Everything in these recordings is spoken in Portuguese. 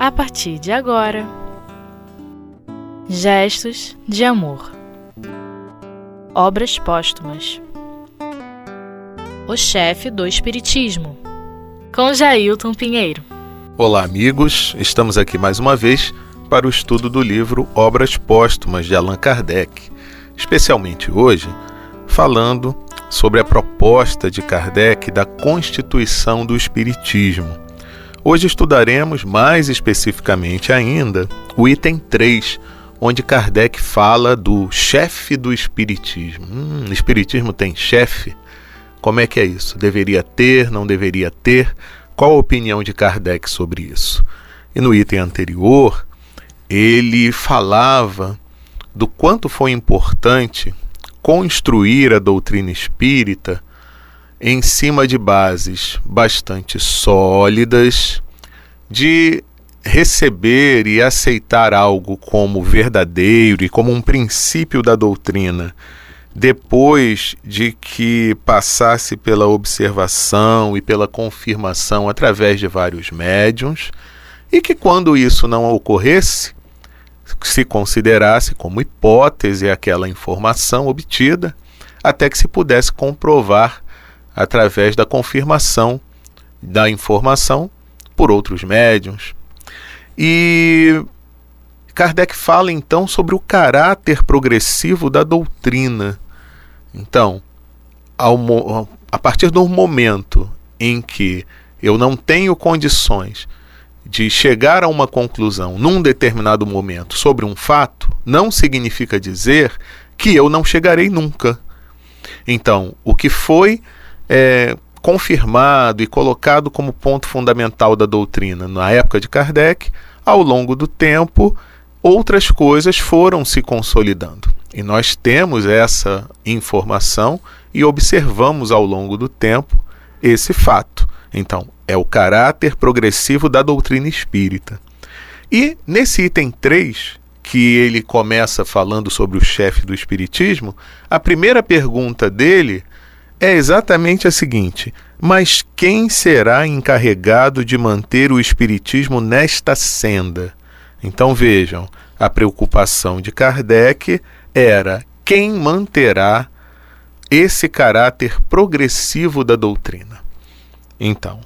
a partir de agora. Gestos de amor. Obras póstumas. O chefe do Espiritismo. Com Jailton Pinheiro. Olá, amigos. Estamos aqui mais uma vez para o estudo do livro Obras Póstumas de Allan Kardec, especialmente hoje falando sobre a proposta de Kardec da constituição do Espiritismo Hoje estudaremos mais especificamente ainda o item 3, onde Kardec fala do chefe do Espiritismo. Hum, Espiritismo tem chefe? Como é que é isso? Deveria ter, não deveria ter? Qual a opinião de Kardec sobre isso? E no item anterior, ele falava do quanto foi importante construir a doutrina espírita em cima de bases bastante sólidas, de receber e aceitar algo como verdadeiro e como um princípio da doutrina, depois de que passasse pela observação e pela confirmação através de vários médiums, e que quando isso não ocorresse, se considerasse como hipótese aquela informação obtida, até que se pudesse comprovar através da confirmação da informação por outros médiums. E Kardec fala então sobre o caráter progressivo da doutrina. Então, ao, a partir do momento em que eu não tenho condições de chegar a uma conclusão num determinado momento sobre um fato, não significa dizer que eu não chegarei nunca. Então, o que foi é, confirmado e colocado como ponto fundamental da doutrina na época de Kardec, ao longo do tempo, outras coisas foram se consolidando. E nós temos essa informação e observamos ao longo do tempo esse fato. Então, é o caráter progressivo da doutrina espírita. E nesse item 3, que ele começa falando sobre o chefe do espiritismo, a primeira pergunta dele é exatamente a seguinte: mas quem será encarregado de manter o Espiritismo nesta senda? Então vejam, a preocupação de Kardec era quem manterá esse caráter progressivo da doutrina. Então,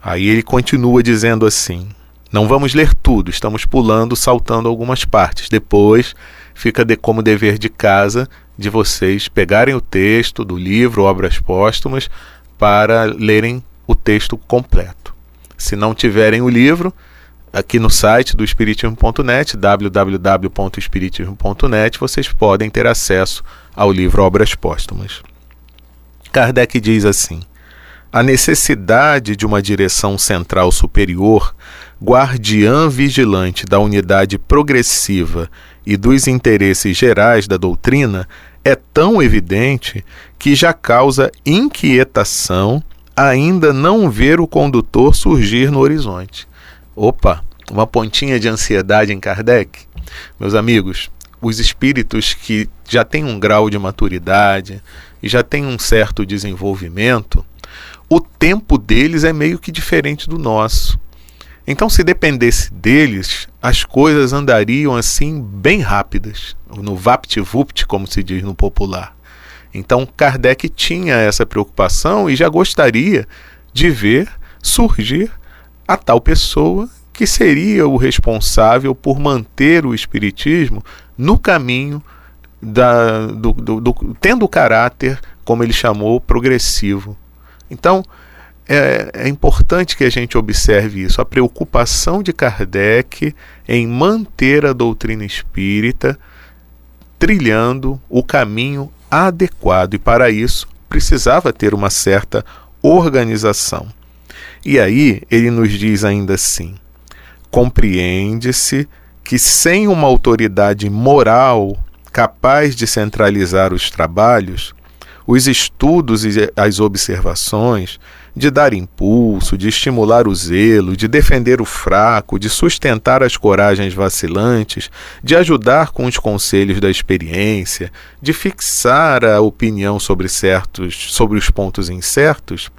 aí ele continua dizendo assim: não vamos ler tudo, estamos pulando, saltando algumas partes. Depois fica de, como dever de casa de vocês pegarem o texto do livro Obras Póstumas para lerem o texto completo. Se não tiverem o livro, aqui no site do espiritismo.net, www.espiritismo.net, vocês podem ter acesso ao livro Obras Póstumas. Kardec diz assim: a necessidade de uma direção central superior, guardiã vigilante da unidade progressiva e dos interesses gerais da doutrina é tão evidente que já causa inquietação ainda não ver o condutor surgir no horizonte. Opa, uma pontinha de ansiedade em Kardec? Meus amigos, os espíritos que já têm um grau de maturidade e já têm um certo desenvolvimento, o tempo deles é meio que diferente do nosso. Então, se dependesse deles, as coisas andariam assim bem rápidas, no vapt-vupt, como se diz no popular. Então, Kardec tinha essa preocupação e já gostaria de ver surgir a tal pessoa que seria o responsável por manter o Espiritismo no caminho da, do, do, do, tendo o caráter, como ele chamou, progressivo. Então, é, é, importante que a gente observe isso, a preocupação de Kardec em manter a doutrina espírita trilhando o caminho adequado, e para isso precisava ter uma certa organização. E aí ele nos diz ainda assim: compreende-se que sem uma autoridade moral capaz de centralizar os trabalhos, os estudos e as observações, de dar impulso, de estimular o zelo, de defender o fraco, de sustentar as coragens vacilantes, de ajudar com os conselhos da experiência, de fixar a opinião sobre certos, sobre os pontos incertos,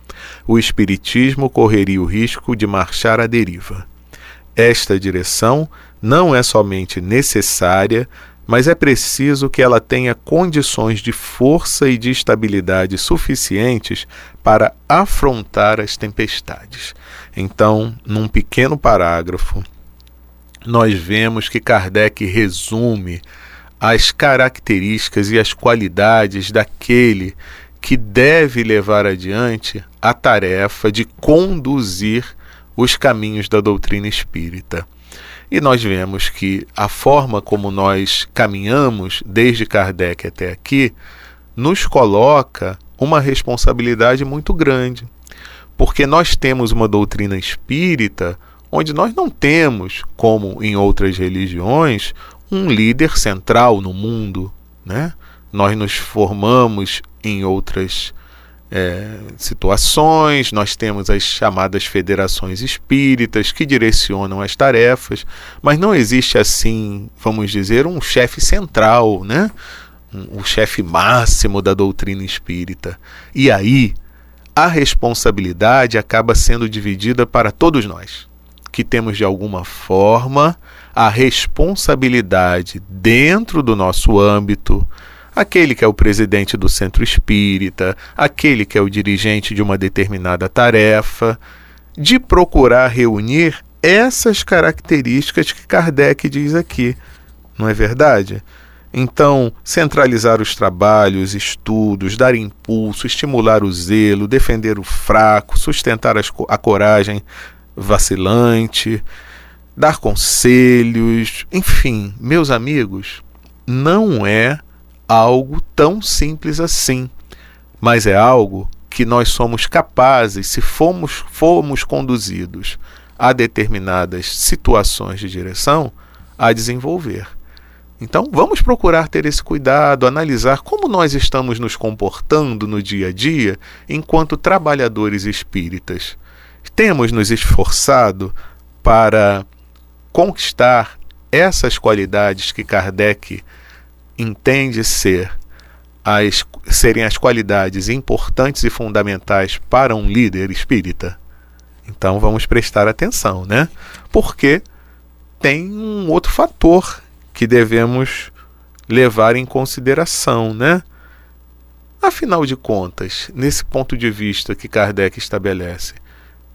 o espiritismo correria o risco de marchar à deriva. esta direção não é somente necessária, mas é preciso que ela tenha condições de força e de estabilidade suficientes para afrontar as tempestades. Então, num pequeno parágrafo, nós vemos que Kardec resume as características e as qualidades daquele que deve levar adiante a tarefa de conduzir os caminhos da doutrina espírita. E nós vemos que a forma como nós caminhamos desde Kardec até aqui nos coloca uma responsabilidade muito grande, porque nós temos uma doutrina espírita onde nós não temos, como em outras religiões, um líder central no mundo, né? Nós nos formamos em outras é, situações, nós temos as chamadas federações espíritas que direcionam as tarefas, mas não existe assim, vamos dizer, um chefe central, né? Um, o chefe máximo da doutrina espírita. E aí a responsabilidade acaba sendo dividida para todos nós, que temos de alguma forma a responsabilidade dentro do nosso âmbito aquele que é o presidente do centro espírita, aquele que é o dirigente de uma determinada tarefa, de procurar reunir essas características que Kardec diz aqui. Não é verdade? Então, centralizar os trabalhos, estudos, dar impulso, estimular o zelo, defender o fraco, sustentar a coragem vacilante, dar conselhos, enfim, meus amigos, não é algo tão simples assim, mas é algo que nós somos capazes, se formos, formos conduzidos a determinadas situações de direção, a desenvolver. Então, vamos procurar ter esse cuidado, analisar como nós estamos nos comportando no dia a dia enquanto trabalhadores espíritas. Temos nos esforçado para conquistar essas qualidades que Kardec entende ser as, serem as qualidades importantes e fundamentais para um líder espírita, então vamos prestar atenção, né? Porque tem um outro fator que devemos levar em consideração, né? Afinal de contas, nesse ponto de vista que Kardec estabelece,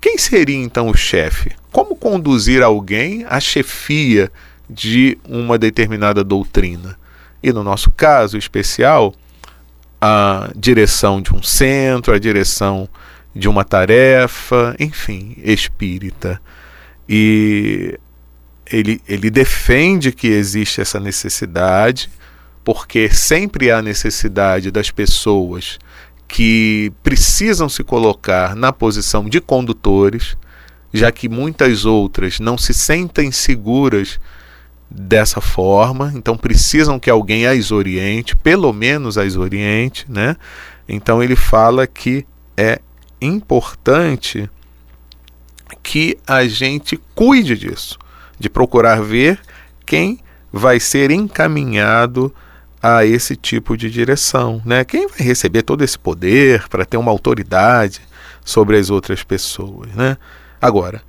quem seria então o chefe? Como conduzir alguém à chefia de uma determinada doutrina? E, no nosso caso especial, a direção de um centro, a direção de uma tarefa, enfim, espírita. E ele, ele defende que existe essa necessidade, porque sempre há necessidade das pessoas que precisam se colocar na posição de condutores, já que muitas outras não se sentem seguras dessa forma, então precisam que alguém as oriente, pelo menos as oriente, né? Então ele fala que é importante que a gente cuide disso, de procurar ver quem vai ser encaminhado a esse tipo de direção, né? Quem vai receber todo esse poder para ter uma autoridade sobre as outras pessoas, né? Agora,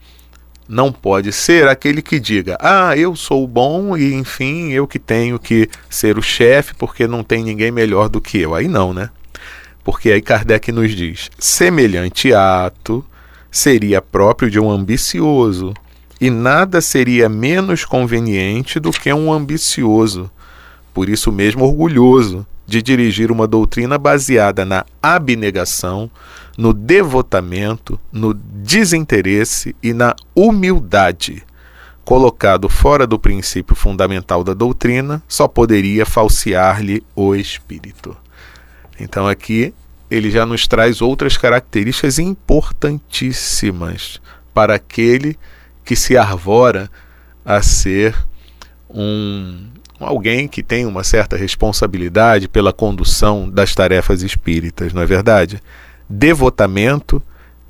não pode ser aquele que diga: "Ah, eu sou bom e enfim, eu que tenho que ser o chefe porque não tem ninguém melhor do que eu". Aí não, né? Porque aí Kardec nos diz: semelhante ato seria próprio de um ambicioso, e nada seria menos conveniente do que um ambicioso, por isso mesmo orgulhoso, de dirigir uma doutrina baseada na abnegação, no devotamento, no desinteresse e na humildade. Colocado fora do princípio fundamental da doutrina, só poderia falsear-lhe o espírito. Então aqui ele já nos traz outras características importantíssimas para aquele que se arvora a ser um alguém que tem uma certa responsabilidade pela condução das tarefas espíritas, não é verdade? Devotamento,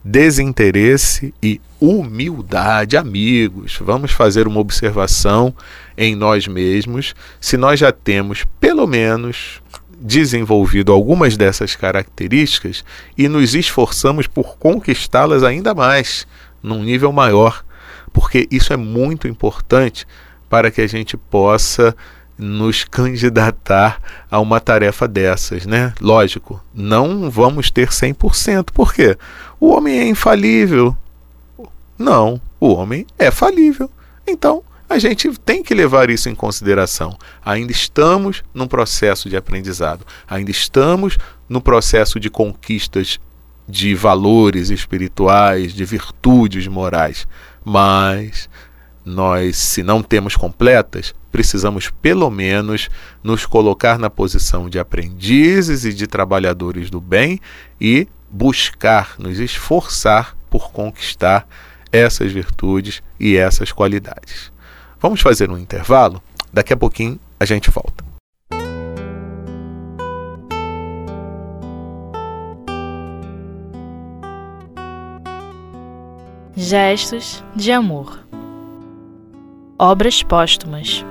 desinteresse e humildade, amigos. Vamos fazer uma observação em nós mesmos, se nós já temos pelo menos desenvolvido algumas dessas características e nos esforçamos por conquistá-las ainda mais, num nível maior porque isso é muito importante para que a gente possa nos candidatar a uma tarefa dessas, né? Lógico, não vamos ter 100%. Por quê? O homem é infalível. Não, o homem é falível. Então, a gente tem que levar isso em consideração. Ainda estamos num processo de aprendizado, ainda estamos no processo de conquistas de valores espirituais, de virtudes morais. Mas nós, se não temos completas, precisamos pelo menos nos colocar na posição de aprendizes e de trabalhadores do bem e buscar, nos esforçar por conquistar essas virtudes e essas qualidades. Vamos fazer um intervalo? Daqui a pouquinho a gente volta. Gestos de amor. Obras póstumas.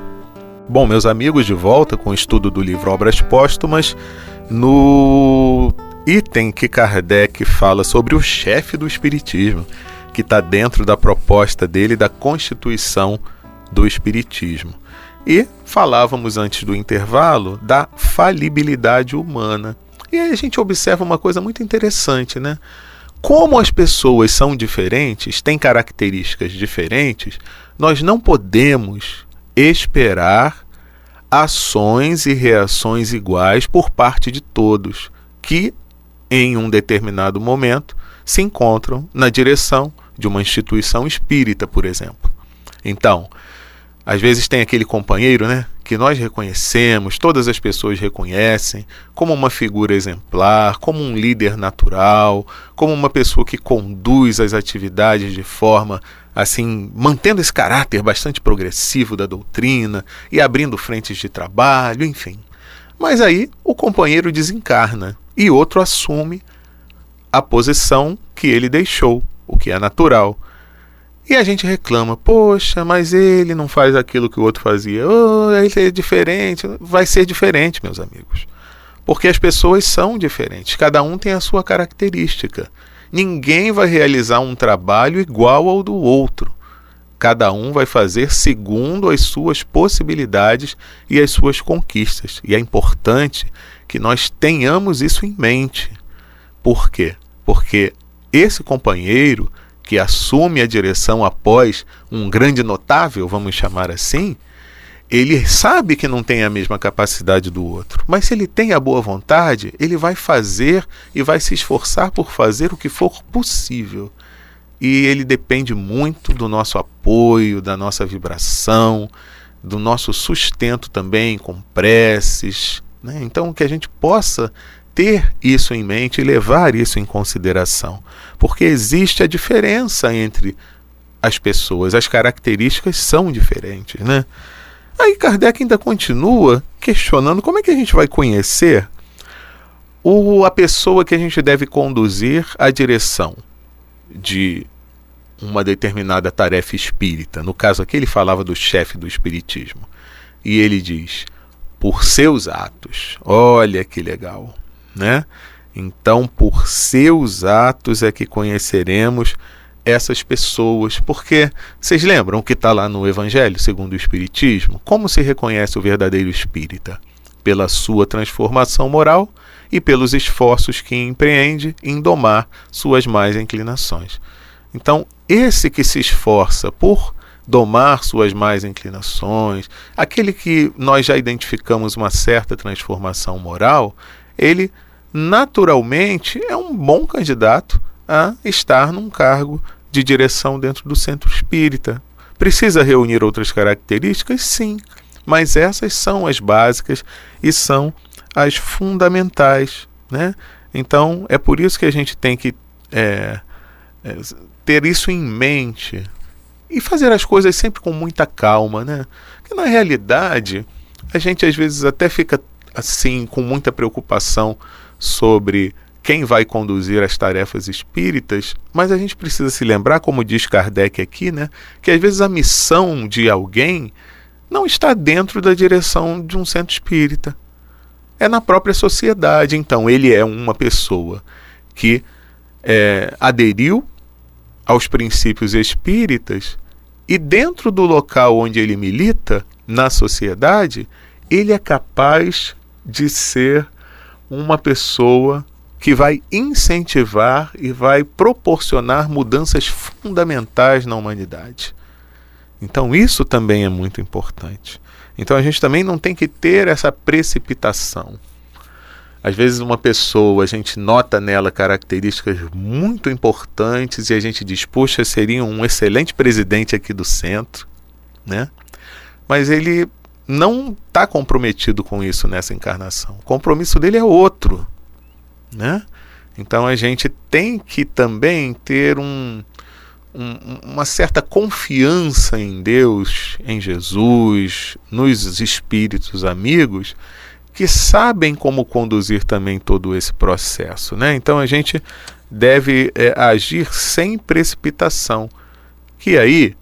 Bom, meus amigos, de volta com o estudo do livro Obras Póstumas, no item que Kardec fala sobre o chefe do Espiritismo, que está dentro da proposta dele da Constituição do Espiritismo. E falávamos antes do intervalo da falibilidade humana. E aí a gente observa uma coisa muito interessante, né? Como as pessoas são diferentes, têm características diferentes, nós não podemos esperar ações e reações iguais por parte de todos que, em um determinado momento, se encontram na direção de uma instituição espírita, por exemplo. Então, às vezes tem aquele companheiro, né, que nós reconhecemos, todas as pessoas reconhecem, como uma figura exemplar, como um líder natural, como uma pessoa que conduz as atividades de forma assim, mantendo esse caráter bastante progressivo da doutrina e abrindo frentes de trabalho, enfim. Mas aí o companheiro desencarna e outro assume a posição que ele deixou, o que é natural. E a gente reclama, poxa, mas ele não faz aquilo que o outro fazia. Oh, ele é diferente. Vai ser diferente, meus amigos. Porque as pessoas são diferentes, cada um tem a sua característica. Ninguém vai realizar um trabalho igual ao do outro. Cada um vai fazer segundo as suas possibilidades e as suas conquistas. E é importante que nós tenhamos isso em mente. Por quê? Porque esse companheiro que assume a direção após um grande notável, vamos chamar assim, ele sabe que não tem a mesma capacidade do outro, mas se ele tem a boa vontade, ele vai fazer e vai se esforçar por fazer o que for possível. E ele depende muito do nosso apoio, da nossa vibração, do nosso sustento também com preces. Né? Então, que a gente possa ter isso em mente e levar isso em consideração, porque existe a diferença entre as pessoas, as características são diferentes, né? Aí Kardec ainda continua questionando como é que a gente vai conhecer o, a pessoa que a gente deve conduzir à direção de uma determinada tarefa espírita. No caso aqui, ele falava do chefe do espiritismo. E ele diz: por seus atos. Olha que legal né? Então, por seus atos é que conheceremos essas pessoas. Porque vocês lembram que está lá no Evangelho segundo o Espiritismo? Como se reconhece o verdadeiro espírita? Pela sua transformação moral e pelos esforços que empreende em domar suas más inclinações. Então, esse que se esforça por domar suas más inclinações, aquele que nós já identificamos uma certa transformação moral, ele naturalmente é um bom candidato a estar num cargo de direção dentro do centro espírita. Precisa reunir outras características? Sim, mas essas são as básicas e são as fundamentais. Né? Então é por isso que a gente tem que é, é, ter isso em mente e fazer as coisas sempre com muita calma. Né? Porque na realidade a gente às vezes até fica assim com muita preocupação sobre quem vai conduzir as tarefas espíritas, mas a gente precisa se lembrar, como diz Kardec aqui, né, que às vezes a missão de alguém não está dentro da direção de um centro espírita. É na própria sociedade. Então, ele é uma pessoa que é, aderiu aos princípios espíritas E dentro do local onde ele milita, na sociedade, ele é capaz de ser uma pessoa que vai incentivar e vai proporcionar mudanças fundamentais na humanidade. Então, isso também é muito importante. Então, a gente também não tem que ter essa precipitação. Às vezes, uma pessoa, a gente nota nela características muito importantes e a gente diz, puxa, seria um excelente presidente aqui do centro, né? Mas ele não está comprometido com isso nessa encarnação. O compromisso dele é outro, né? Então a gente tem que também ter um, um, uma certa confiança em Deus, em Jesus, nos espíritos amigos, que sabem como conduzir também todo esse processo. Né? Então a gente deve é, agir sem precipitação. Que aí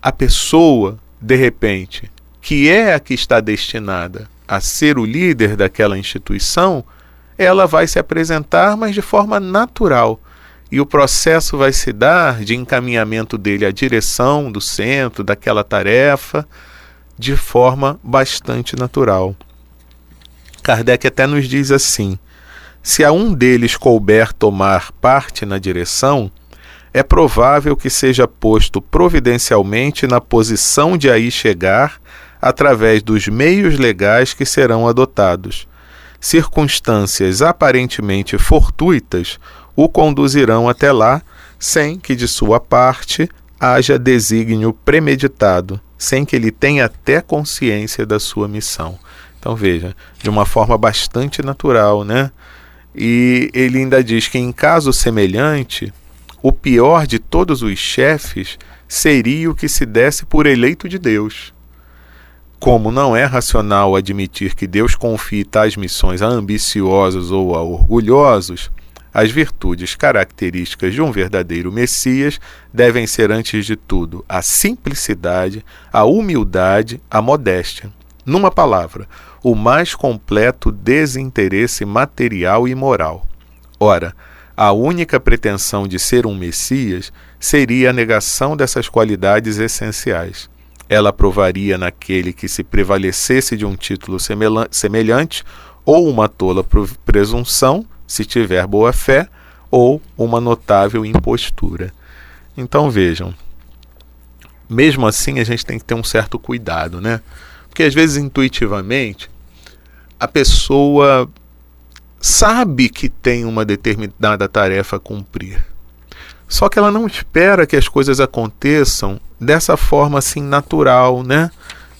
a pessoa, de repente, que é a que está destinada a ser o líder daquela instituição, ela vai se apresentar, mas de forma natural. E o processo vai se dar de encaminhamento dele à direção do centro, daquela tarefa, de forma bastante natural. Kardec até nos diz assim: se a um deles couber tomar parte na direção, é provável que seja posto providencialmente na posição de aí chegar através dos meios legais que serão adotados. Circunstâncias aparentemente fortuitas o conduzirão até lá, sem que de sua parte haja desígnio premeditado, sem que ele tenha até consciência da sua missão. Então veja, de uma forma bastante natural, né? E ele ainda diz que em caso semelhante, o pior de todos os chefes seria o que se desse por eleito de Deus. Como não é racional admitir que Deus confie tais missões a ambiciosos ou a orgulhosos, as virtudes características de um verdadeiro Messias devem ser, antes de tudo, a simplicidade, a humildade, a modéstia. Numa palavra, o mais completo desinteresse material e moral. Ora, a única pretensão de ser um Messias seria a negação dessas qualidades essenciais. Ela provaria naquele que se prevalecesse de um título semelhante, ou uma tola presunção, se tiver boa fé, ou uma notável impostura. Então vejam, mesmo assim a gente tem que ter um certo cuidado, né? Porque às vezes intuitivamente a pessoa sabe que tem uma determinada tarefa a cumprir. Só que ela não espera que as coisas aconteçam dessa forma assim natural, né?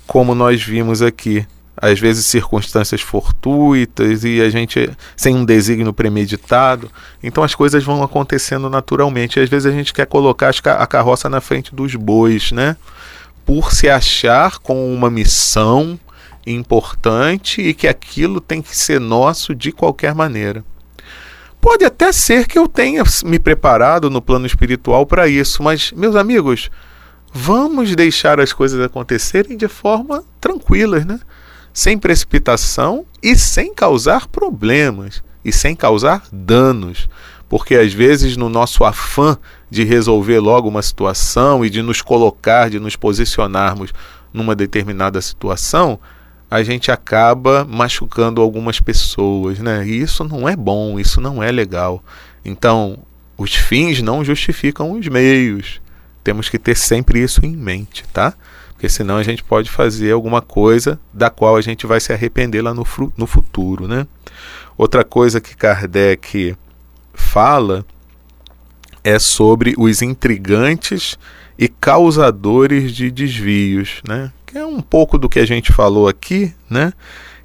Como nós vimos aqui. Às vezes circunstâncias fortuitas e a gente sem um desígnio premeditado. Então as coisas vão acontecendo naturalmente. Às vezes a gente quer colocar a carroça na frente dos bois, né? por se achar com uma missão importante e que aquilo tem que ser nosso de qualquer maneira. Pode até ser que eu tenha me preparado no plano espiritual para isso, mas, meus amigos, vamos deixar as coisas acontecerem de forma tranquila, né? sem precipitação e sem causar problemas e sem causar danos porque às vezes no nosso afã de resolver logo uma situação e de nos colocar, de nos posicionarmos numa determinada situação, a gente acaba machucando algumas pessoas, né? E isso não é bom, isso não é legal. Então, os fins não justificam os meios. Temos que ter sempre isso em mente, tá? Porque senão a gente pode fazer alguma coisa da qual a gente vai se arrepender lá no, no futuro, né? Outra coisa que Kardec fala é sobre os intrigantes e causadores de desvios, né? Que é um pouco do que a gente falou aqui, né?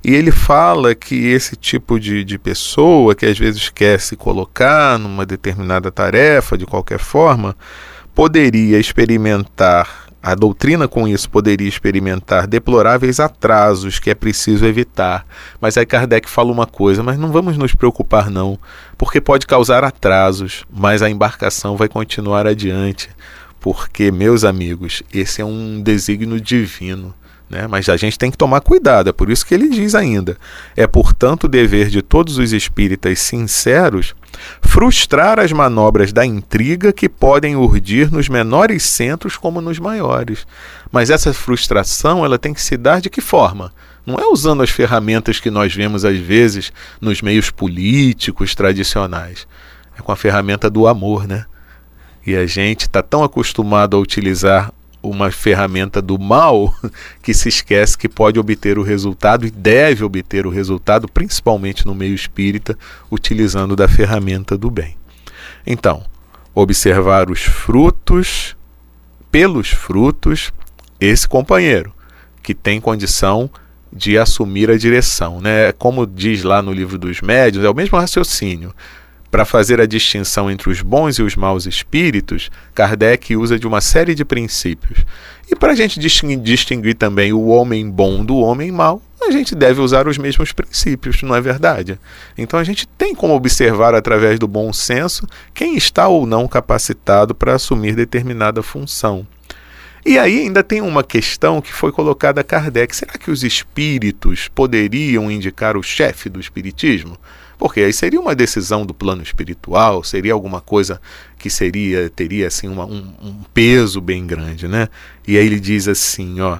E ele fala que esse tipo de, de pessoa que às vezes quer se colocar numa determinada tarefa de qualquer forma, poderia experimentar a doutrina com isso poderia experimentar deploráveis atrasos que é preciso evitar. Mas aí Kardec fala uma coisa, mas não vamos nos preocupar não, porque pode causar atrasos, mas a embarcação vai continuar adiante, porque meus amigos, esse é um desígnio divino. Né? Mas a gente tem que tomar cuidado, é por isso que ele diz ainda: é portanto dever de todos os espíritas sinceros frustrar as manobras da intriga que podem urdir nos menores centros como nos maiores. Mas essa frustração ela tem que se dar de que forma? Não é usando as ferramentas que nós vemos às vezes nos meios políticos tradicionais. É com a ferramenta do amor, né? E a gente está tão acostumado a utilizar uma ferramenta do mal que se esquece que pode obter o resultado e deve obter o resultado, principalmente no meio espírita, utilizando da ferramenta do bem. Então, observar os frutos, pelos frutos, esse companheiro que tem condição de assumir a direção, né? Como diz lá no livro dos médios, é o mesmo raciocínio. Para fazer a distinção entre os bons e os maus espíritos, Kardec usa de uma série de princípios. E para a gente distinguir também o homem bom do homem mau, a gente deve usar os mesmos princípios, não é verdade? Então a gente tem como observar através do bom senso quem está ou não capacitado para assumir determinada função. E aí ainda tem uma questão que foi colocada a Kardec: será que os espíritos poderiam indicar o chefe do espiritismo? Porque aí seria uma decisão do plano espiritual, seria alguma coisa que seria teria assim uma, um, um peso bem grande, né? E aí ele diz assim, ó,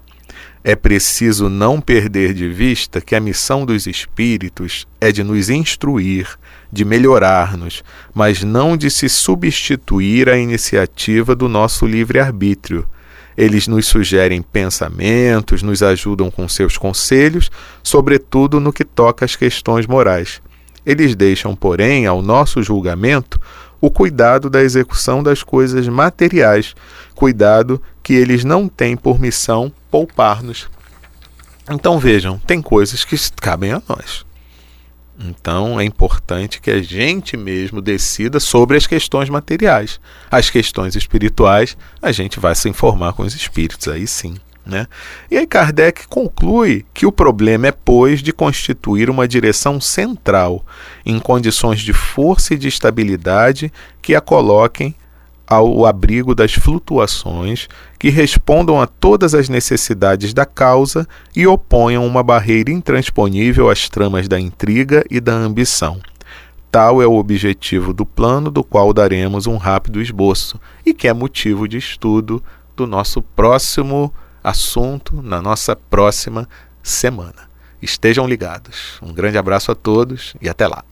é preciso não perder de vista que a missão dos espíritos é de nos instruir, de melhorar-nos, mas não de se substituir à iniciativa do nosso livre-arbítrio. Eles nos sugerem pensamentos, nos ajudam com seus conselhos, sobretudo no que toca às questões morais. Eles deixam, porém, ao nosso julgamento, o cuidado da execução das coisas materiais, cuidado que eles não têm por missão poupar-nos. Então vejam, tem coisas que cabem a nós. Então é importante que a gente mesmo decida sobre as questões materiais. As questões espirituais, a gente vai se informar com os espíritos, aí sim. Né? E aí Kardec conclui que o problema é, pois, de constituir uma direção central, em condições de força e de estabilidade que a coloquem ao abrigo das flutuações, que respondam a todas as necessidades da causa e oponham uma barreira intransponível às tramas da intriga e da ambição. Tal é o objetivo do plano, do qual daremos um rápido esboço e que é motivo de estudo do nosso próximo assunto na nossa próxima semana. Estejam ligados. Um grande abraço a todos e até lá.